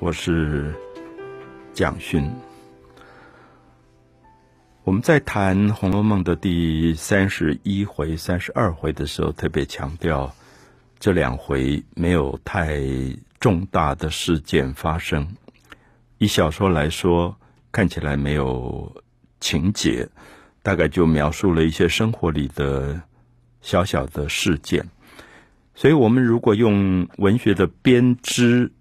我是蒋勋。我们在谈《红楼梦》的第三十一回、三十二回的时候，特别强调这两回没有太重大的事件发生。以小说来说，看起来没有情节，大概就描述了一些生活里的小小的事件。所以，我们如果用文学的编织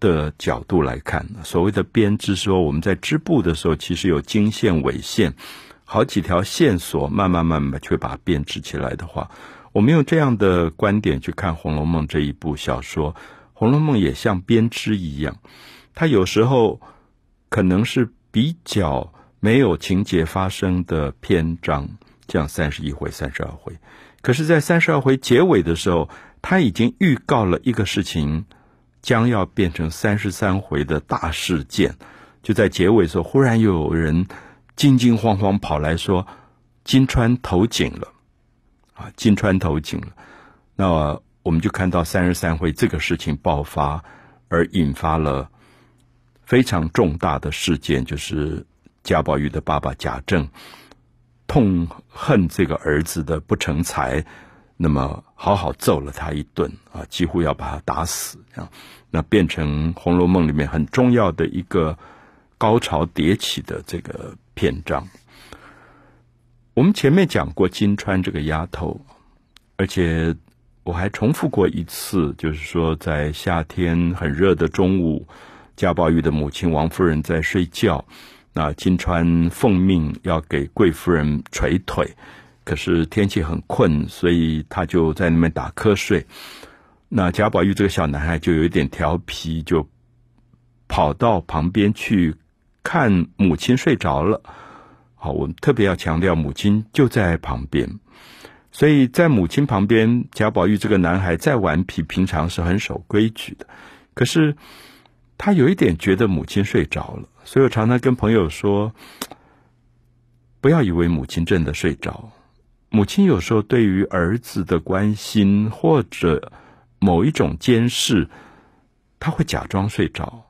的角度来看，所谓的编织，说我们在织布的时候，其实有经线、纬线，好几条线索，慢慢慢慢去把它编织起来的话，我们用这样的观点去看《红楼梦》这一部小说，《红楼梦》也像编织一样，它有时候可能是比较没有情节发生的篇章，像三十一回、三十二回。可是，在三十二回结尾的时候，他已经预告了一个事情将要变成三十三回的大事件。就在结尾时候，忽然又有人惊惊慌慌跑来说：“金川投井了！”啊，金川投井了。那我们就看到三十三回这个事情爆发，而引发了非常重大的事件，就是贾宝玉的爸爸贾政。痛恨这个儿子的不成才，那么好好揍了他一顿啊，几乎要把他打死啊，那变成《红楼梦》里面很重要的一个高潮迭起的这个篇章。我们前面讲过金钏这个丫头，而且我还重复过一次，就是说在夏天很热的中午，贾宝玉的母亲王夫人在睡觉。那金钏奉命要给贵夫人捶腿，可是天气很困，所以他就在那边打瞌睡。那贾宝玉这个小男孩就有一点调皮，就跑到旁边去看母亲睡着了。好，我们特别要强调，母亲就在旁边，所以在母亲旁边，贾宝玉这个男孩再顽皮，平常是很守规矩的。可是他有一点觉得母亲睡着了。所以我常常跟朋友说，不要以为母亲真的睡着。母亲有时候对于儿子的关心或者某一种监视，他会假装睡着。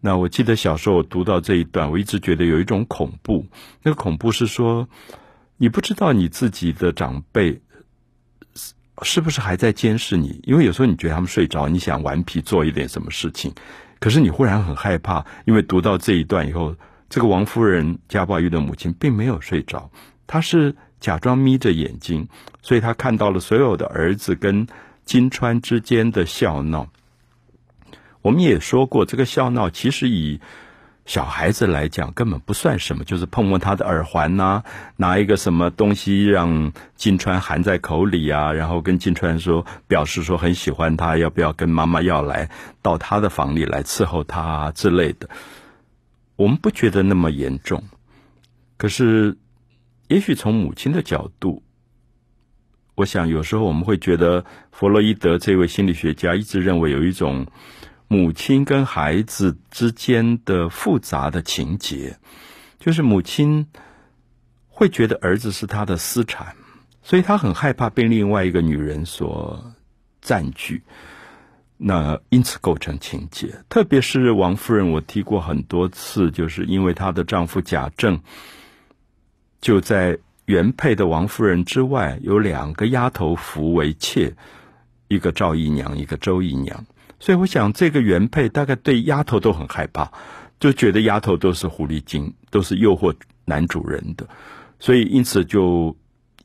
那我记得小时候我读到这一段，我一直觉得有一种恐怖。那个恐怖是说，你不知道你自己的长辈是不是还在监视你，因为有时候你觉得他们睡着，你想顽皮做一点什么事情。可是你忽然很害怕，因为读到这一段以后，这个王夫人贾宝玉的母亲并没有睡着，她是假装眯着眼睛，所以他看到了所有的儿子跟金川之间的笑闹。我们也说过，这个笑闹其实以。小孩子来讲根本不算什么，就是碰碰他的耳环呐，拿一个什么东西让金川含在口里啊，然后跟金川说，表示说很喜欢他，要不要跟妈妈要来到他的房里来伺候他之类的。我们不觉得那么严重，可是也许从母亲的角度，我想有时候我们会觉得，弗洛伊德这位心理学家一直认为有一种。母亲跟孩子之间的复杂的情节，就是母亲会觉得儿子是他的私产，所以他很害怕被另外一个女人所占据，那因此构成情节。特别是王夫人，我提过很多次，就是因为她的丈夫贾政就在原配的王夫人之外有两个丫头服为妾，一个赵姨娘，一个周姨娘。所以我想，这个原配大概对丫头都很害怕，就觉得丫头都是狐狸精，都是诱惑男主人的，所以因此就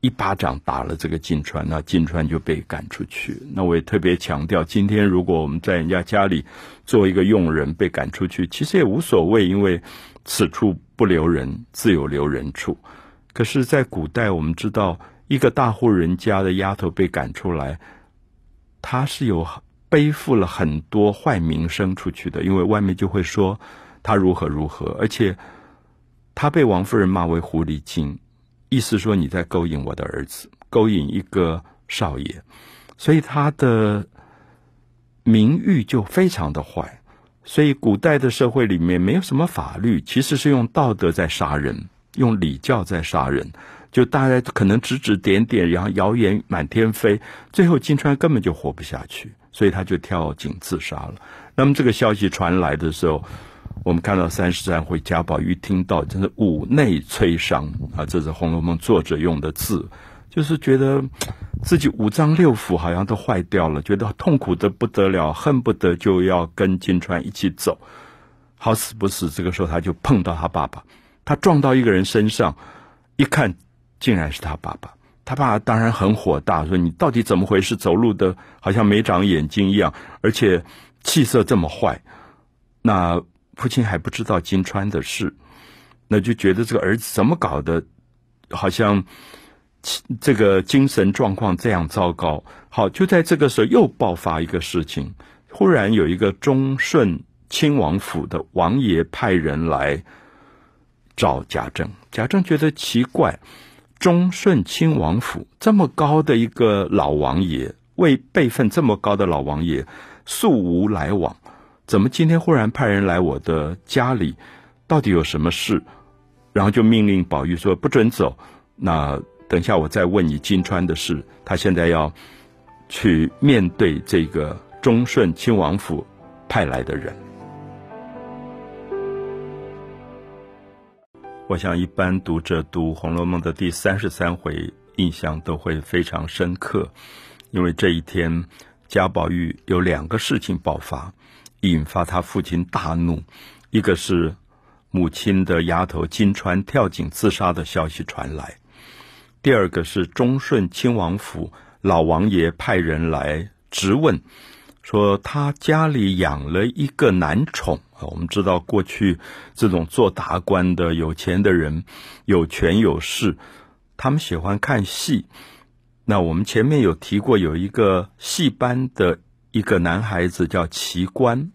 一巴掌打了这个金钏，那金钏就被赶出去。那我也特别强调，今天如果我们在人家家里做一个佣人被赶出去，其实也无所谓，因为此处不留人，自有留人处。可是，在古代，我们知道一个大户人家的丫头被赶出来，她是有。背负了很多坏名声出去的，因为外面就会说他如何如何，而且他被王夫人骂为狐狸精，意思说你在勾引我的儿子，勾引一个少爷，所以他的名誉就非常的坏。所以古代的社会里面没有什么法律，其实是用道德在杀人，用礼教在杀人，就大家可能指指点点，然后谣言满天飞，最后金钏根本就活不下去。所以他就跳井自杀了。那么这个消息传来的时候，我们看到三十三回贾宝玉听到，真是五内摧伤啊！这是《红楼梦》作者用的字，就是觉得自己五脏六腑好像都坏掉了，觉得痛苦的不得了，恨不得就要跟金钏一起走。好死不死，这个时候他就碰到他爸爸，他撞到一个人身上，一看竟然是他爸爸。他爸当然很火大，说：“你到底怎么回事？走路的好像没长眼睛一样，而且气色这么坏。”那父亲还不知道金川的事，那就觉得这个儿子怎么搞的，好像这个精神状况这样糟糕。好，就在这个时候又爆发一个事情，忽然有一个忠顺。亲王府的王爷派人来找贾政，贾政觉得奇怪，忠顺亲王府这么高的一个老王爷，为辈分这么高的老王爷，素无来往，怎么今天忽然派人来我的家里？到底有什么事？然后就命令宝玉说不准走。那等下我再问你金川的事。他现在要去面对这个忠顺亲王府派来的人。我想，一般读者读《红楼梦》的第三十三回，印象都会非常深刻，因为这一天贾宝玉有两个事情爆发，引发他父亲大怒。一个是母亲的丫头金钏跳井自杀的消息传来；第二个是忠顺亲王府老王爷派人来质问。说他家里养了一个男宠，我们知道过去这种做达官的有钱的人，有权有势，他们喜欢看戏。那我们前面有提过，有一个戏班的一个男孩子叫奇观，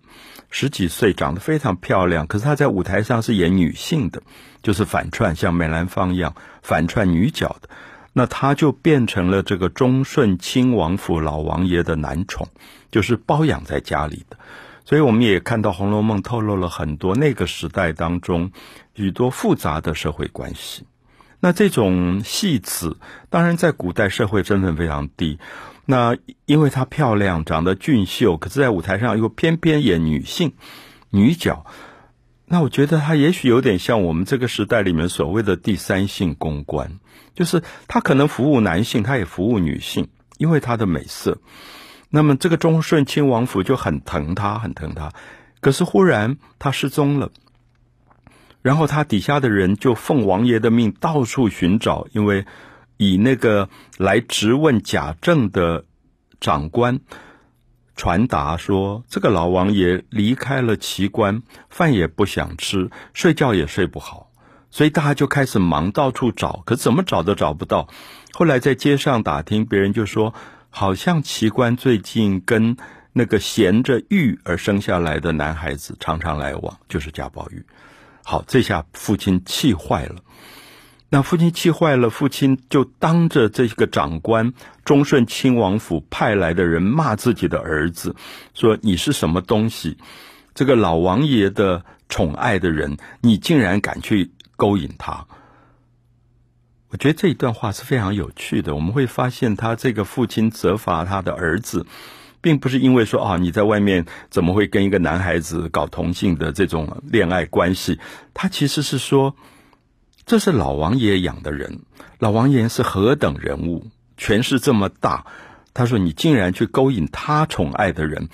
十几岁，长得非常漂亮，可是他在舞台上是演女性的，就是反串，像梅兰芳一样反串女角的。那他就变成了这个忠顺亲王府老王爷的男宠，就是包养在家里的。所以我们也看到《红楼梦》透露了很多那个时代当中许多复杂的社会关系。那这种戏子，当然在古代社会身份非常低。那因为她漂亮，长得俊秀，可是在舞台上又偏偏演女性女角。那我觉得她也许有点像我们这个时代里面所谓的第三性公关，就是她可能服务男性，她也服务女性，因为她的美色。那么这个忠顺亲王府就很疼他，很疼他。可是忽然他失踪了，然后他底下的人就奉王爷的命到处寻找，因为以那个来质问贾政的长官。传达说，这个老王爷离开了奇观，饭也不想吃，睡觉也睡不好，所以大家就开始忙，到处找，可怎么找都找不到。后来在街上打听，别人就说，好像奇观最近跟那个衔着玉而生下来的男孩子常常来往，就是贾宝玉。好，这下父亲气坏了。那父亲气坏了，父亲就当着这个长官忠顺亲王府派来的人骂自己的儿子，说：“你是什么东西？这个老王爷的宠爱的人，你竟然敢去勾引他？”我觉得这一段话是非常有趣的。我们会发现，他这个父亲责罚他的儿子，并不是因为说：“啊，你在外面怎么会跟一个男孩子搞同性的这种恋爱关系？”他其实是说。这是老王爷养的人，老王爷是何等人物，权势这么大。他说：“你竟然去勾引他宠爱的人，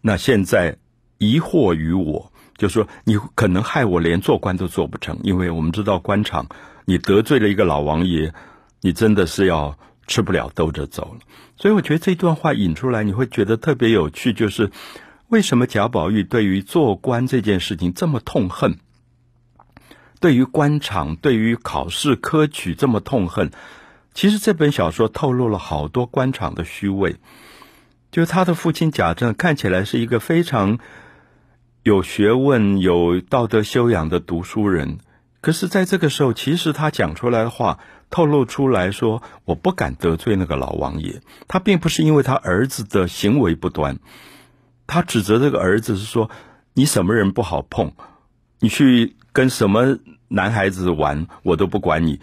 那现在疑惑于我，就说你可能害我连做官都做不成，因为我们知道官场，你得罪了一个老王爷，你真的是要吃不了兜着走了。所以我觉得这段话引出来，你会觉得特别有趣，就是为什么贾宝玉对于做官这件事情这么痛恨。”对于官场，对于考试科举这么痛恨，其实这本小说透露了好多官场的虚伪。就他的父亲贾政看起来是一个非常有学问、有道德修养的读书人，可是在这个时候，其实他讲出来的话透露出来说：“我不敢得罪那个老王爷。”他并不是因为他儿子的行为不端，他指责这个儿子是说：“你什么人不好碰？你去。”跟什么男孩子玩，我都不管你，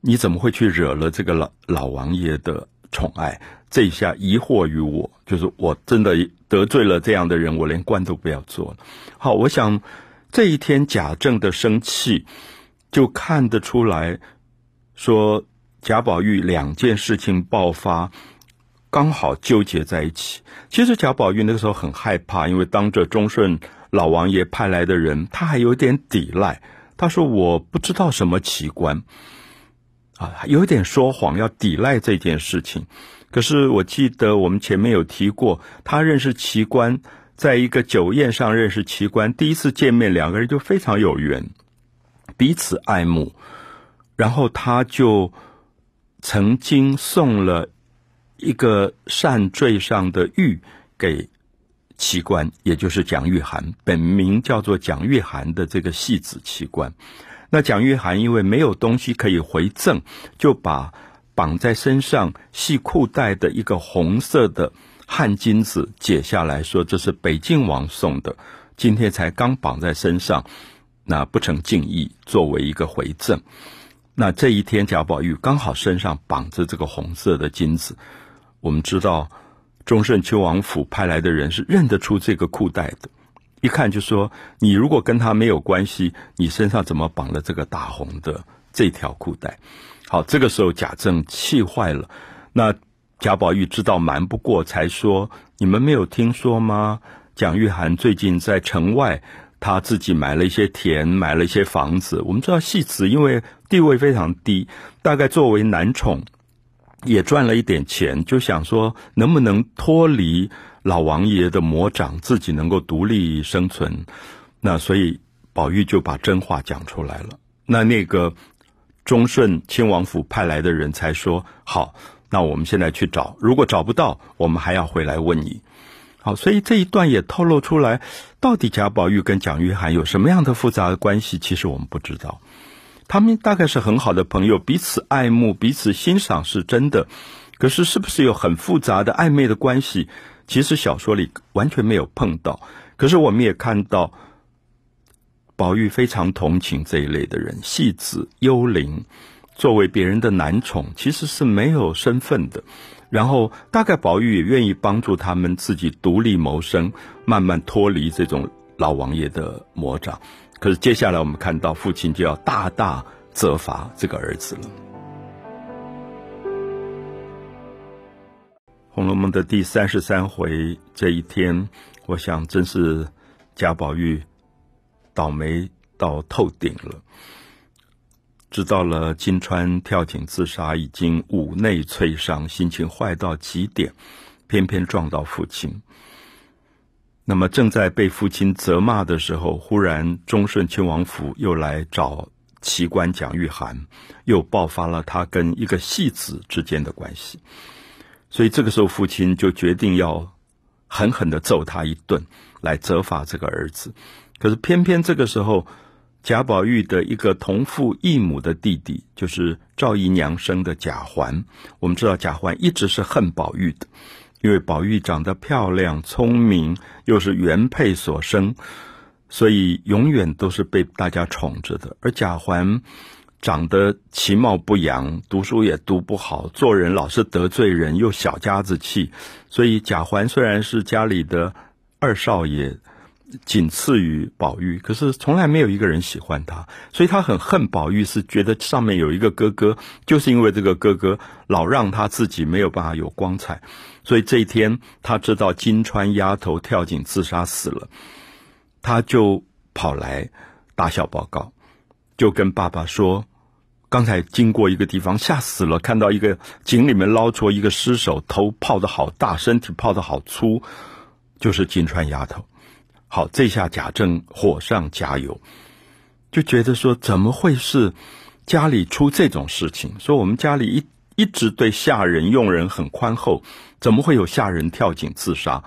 你怎么会去惹了这个老老王爷的宠爱？这一下疑惑于我，就。是我真的得罪了这样的人，我连官都不要做了。好，我想这一天贾政的生气就看得出来，说贾宝玉两件事情爆发，刚好纠结在一起。其实贾宝玉那个时候很害怕，因为当着忠顺老王爷派来的人，他还有点抵赖。他说：“我不知道什么奇观。”啊，有点说谎，要抵赖这件事情。可是我记得我们前面有提过，他认识奇观，在一个酒宴上认识奇观，第一次见面，两个人就非常有缘，彼此爱慕。然后他就曾经送了一个扇坠上的玉给奇观，也就是蒋玉菡，本名叫做蒋玉菡的这个戏子奇观。那蒋玉菡因为没有东西可以回赠，就把。绑在身上系裤带的一个红色的汗巾子解下来说：“这是北静王送的，今天才刚绑在身上，那不成敬意，作为一个回赠。那这一天贾宝玉刚好身上绑着这个红色的金子，我们知道忠顺秋王府派来的人是认得出这个裤带的，一看就说：你如果跟他没有关系，你身上怎么绑了这个大红的这条裤带？”好，这个时候贾政气坏了。那贾宝玉知道瞒不过，才说：“你们没有听说吗？蒋玉菡最近在城外，他自己买了一些田，买了一些房子。我们知道戏子因为地位非常低，大概作为男宠，也赚了一点钱，就想说能不能脱离老王爷的魔掌，自己能够独立生存。那所以宝玉就把真话讲出来了。那那个。”忠顺亲王府派来的人才说好，那我们现在去找，如果找不到，我们还要回来问你。好，所以这一段也透露出来，到底贾宝玉跟蒋玉菡有什么样的复杂的关系？其实我们不知道，他们大概是很好的朋友，彼此爱慕，彼此欣赏是真的。可是，是不是有很复杂的暧昧的关系？其实小说里完全没有碰到。可是，我们也看到。宝玉非常同情这一类的人，戏子、幽灵，作为别人的男宠，其实是没有身份的。然后，大概宝玉也愿意帮助他们自己独立谋生，慢慢脱离这种老王爷的魔掌。可是，接下来我们看到父亲就要大大责罚这个儿子了。《红楼梦》的第三十三回这一天，我想真是贾宝玉。倒霉到透顶了，知道了金川跳井自杀，已经五内摧伤，心情坏到极点，偏偏撞到父亲。那么正在被父亲责骂的时候，忽然忠顺亲王府又来找奇官蒋玉菡，又爆发了他跟一个戏子之间的关系。所以这个时候，父亲就决定要狠狠的揍他一顿，来责罚这个儿子。可是偏偏这个时候，贾宝玉的一个同父异母的弟弟，就是赵姨娘生的贾环。我们知道贾环一直是恨宝玉的，因为宝玉长得漂亮、聪明，又是原配所生，所以永远都是被大家宠着的。而贾环长得其貌不扬，读书也读不好，做人老是得罪人，又小家子气，所以贾环虽然是家里的二少爷。仅次于宝玉，可是从来没有一个人喜欢他，所以他很恨宝玉，是觉得上面有一个哥哥，就是因为这个哥哥老让他自己没有办法有光彩，所以这一天他知道金钏丫头跳井自杀死了，他就跑来打小报告，就跟爸爸说，刚才经过一个地方，吓死了，看到一个井里面捞出一个尸首，头泡的好大，身体泡的好粗，就是金钏丫头。好，这下贾政火上加油，就觉得说怎么会是家里出这种事情？说我们家里一一直对下人用人很宽厚，怎么会有下人跳井自杀？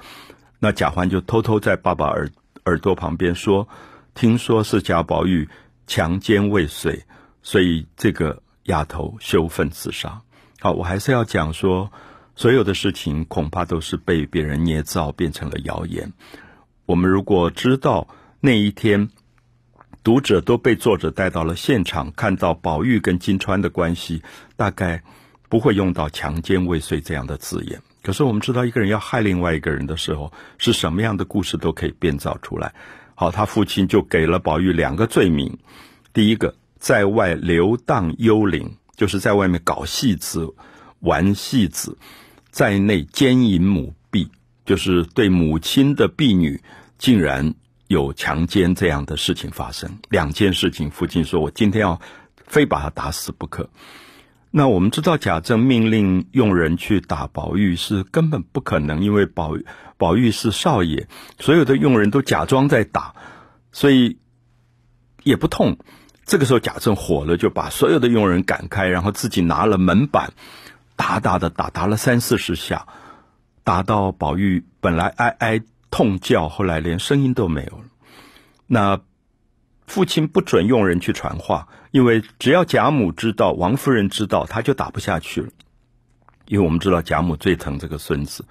那贾环就偷偷在爸爸耳耳朵旁边说：“听说是贾宝玉强奸未遂，所以这个丫头羞愤自杀。”好，我还是要讲说，所有的事情恐怕都是被别人捏造，变成了谣言。我们如果知道那一天读者都被作者带到了现场，看到宝玉跟金钏的关系，大概不会用到强奸未遂这样的字眼。可是我们知道，一个人要害另外一个人的时候，是什么样的故事都可以编造出来。好，他父亲就给了宝玉两个罪名：第一个，在外流荡幽灵，就是在外面搞戏子、玩戏子；在内奸淫母婢，就是对母亲的婢女竟然有强奸这样的事情发生。两件事情，父亲说：“我今天要非把他打死不可。”那我们知道，贾政命令佣人去打宝玉是根本不可能，因为宝宝玉是少爷，所有的佣人都假装在打，所以也不痛。这个时候贾政火了，就把所有的佣人赶开，然后自己拿了门板，打打的打，打了三四十下，打到宝玉本来哀哀痛叫，后来连声音都没有了。那。父亲不准佣人去传话，因为只要贾母知道，王夫人知道，他就打不下去了。因为我们知道贾母最疼这个孙子，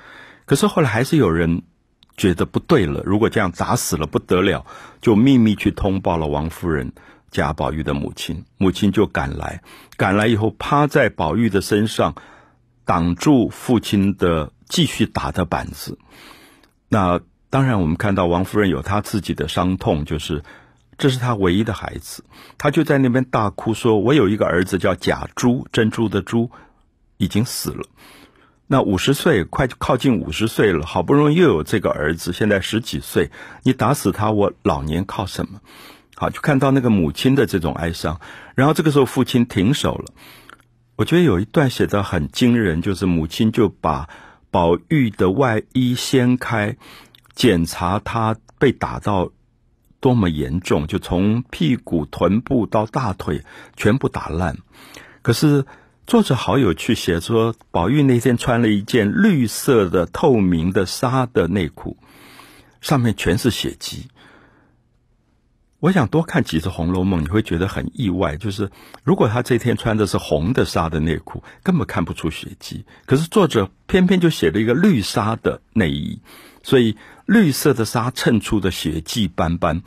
可是后来还是有人觉得不对了。如果这样砸死了不得了，就秘密去通报了王夫人贾宝玉的母亲，母亲就赶来，赶来以后趴在宝玉的身上，挡住父亲的继续打的板子。那当然，我们看到王夫人有她自己的伤痛，就是。这是她唯一的孩子，她就在那边大哭，说：“我有一个儿子叫贾珠，珍珠的珠，已经死了。那五十岁，快靠近五十岁了，好不容易又有这个儿子，现在十几岁，你打死他，我老年靠什么？”好，就看到那个母亲的这种哀伤。然后这个时候，父亲停手了。我觉得有一段写的很惊人，就是母亲就把宝玉的外衣掀开，检查他被打到。多么严重！就从屁股、臀部到大腿，全部打烂。可是作者好有趣，写说宝玉那天穿了一件绿色的透明的纱的内裤，上面全是血迹。我想多看几次《红楼梦》，你会觉得很意外。就是如果他这天穿的是红的纱的内裤，根本看不出血迹。可是作者偏偏就写了一个绿纱的内衣，所以。绿色的纱衬出的血迹斑斑，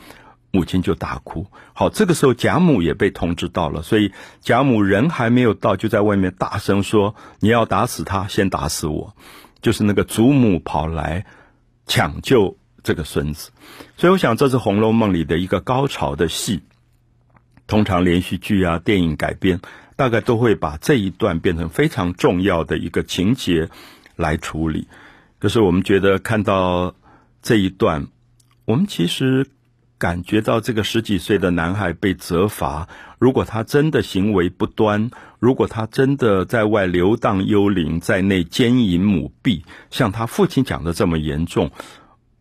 母亲就大哭。好，这个时候贾母也被通知到了，所以贾母人还没有到，就在外面大声说：“你要打死他，先打死我。”就是那个祖母跑来抢救这个孙子。所以我想，这是《红楼梦》里的一个高潮的戏。通常连续剧啊、电影改编，大概都会把这一段变成非常重要的一个情节来处理。可是我们觉得看到。这一段，我们其实感觉到这个十几岁的男孩被责罚。如果他真的行为不端，如果他真的在外流荡幽灵，在内奸淫母婢，像他父亲讲的这么严重，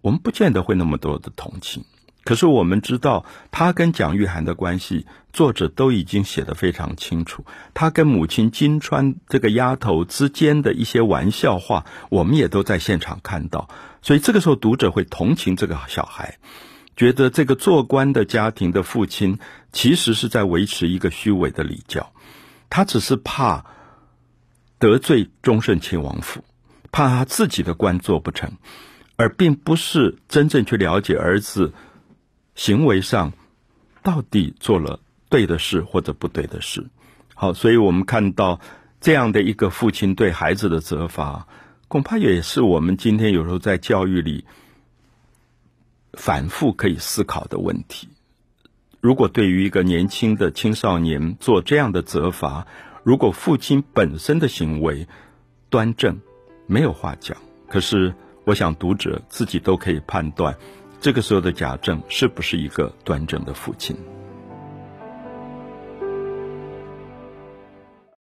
我们不见得会那么多的同情。可是我们知道，他跟蒋玉菡的关系，作者都已经写得非常清楚。他跟母亲金川这个丫头之间的一些玩笑话，我们也都在现场看到。所以这个时候，读者会同情这个小孩，觉得这个做官的家庭的父亲其实是在维持一个虚伪的礼教，他只是怕得罪忠顺亲王府，怕他自己的官做不成，而并不是真正去了解儿子。行为上到底做了对的事或者不对的事？好，所以我们看到这样的一个父亲对孩子的责罚，恐怕也是我们今天有时候在教育里反复可以思考的问题。如果对于一个年轻的青少年做这样的责罚，如果父亲本身的行为端正，没有话讲。可是，我想读者自己都可以判断。这个时候的贾政是不是一个端正的父亲？